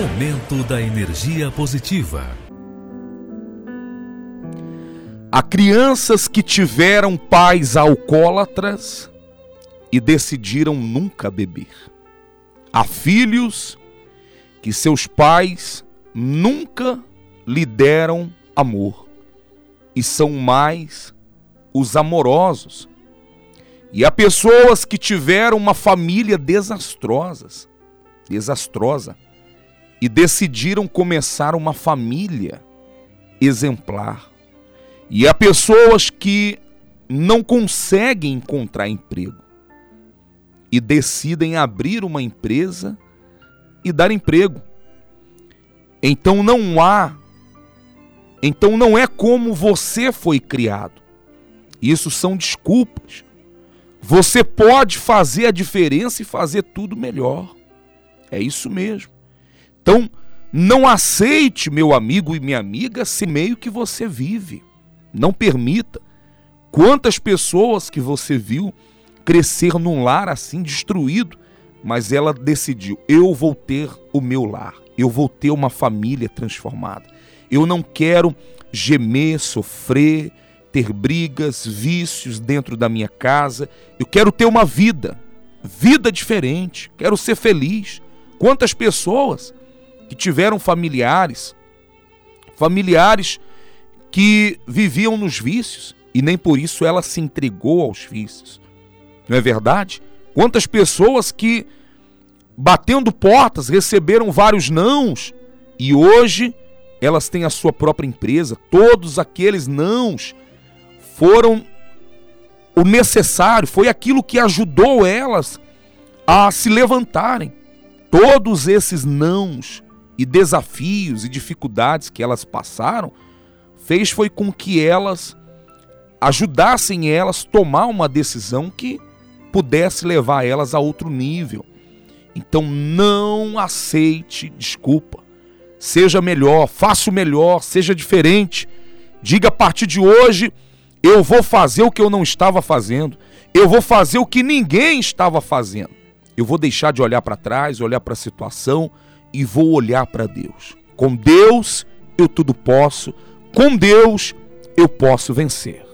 Momento da energia positiva. Há crianças que tiveram pais alcoólatras e decidiram nunca beber. Há filhos que seus pais nunca lhe deram amor e são mais os amorosos. E há pessoas que tiveram uma família desastrosas, desastrosa, e decidiram começar uma família exemplar. E há pessoas que não conseguem encontrar emprego e decidem abrir uma empresa e dar emprego. Então não há então não é como você foi criado. Isso são desculpas. Você pode fazer a diferença e fazer tudo melhor. É isso mesmo. Então, não aceite, meu amigo e minha amiga, esse meio que você vive. Não permita. Quantas pessoas que você viu crescer num lar assim destruído, mas ela decidiu: eu vou ter o meu lar, eu vou ter uma família transformada. Eu não quero gemer, sofrer, ter brigas, vícios dentro da minha casa. Eu quero ter uma vida, vida diferente. Quero ser feliz. Quantas pessoas que tiveram familiares, familiares que viviam nos vícios e nem por isso ela se entregou aos vícios. Não é verdade? Quantas pessoas que batendo portas receberam vários nãos e hoje elas têm a sua própria empresa. Todos aqueles nãos foram o necessário, foi aquilo que ajudou elas a se levantarem. Todos esses nãos e desafios e dificuldades que elas passaram fez foi com que elas ajudassem elas tomar uma decisão que pudesse levar elas a outro nível. Então não aceite desculpa. Seja melhor, faça o melhor, seja diferente. Diga a partir de hoje, eu vou fazer o que eu não estava fazendo. Eu vou fazer o que ninguém estava fazendo. Eu vou deixar de olhar para trás, olhar para a situação e vou olhar para Deus. Com Deus eu tudo posso, com Deus eu posso vencer.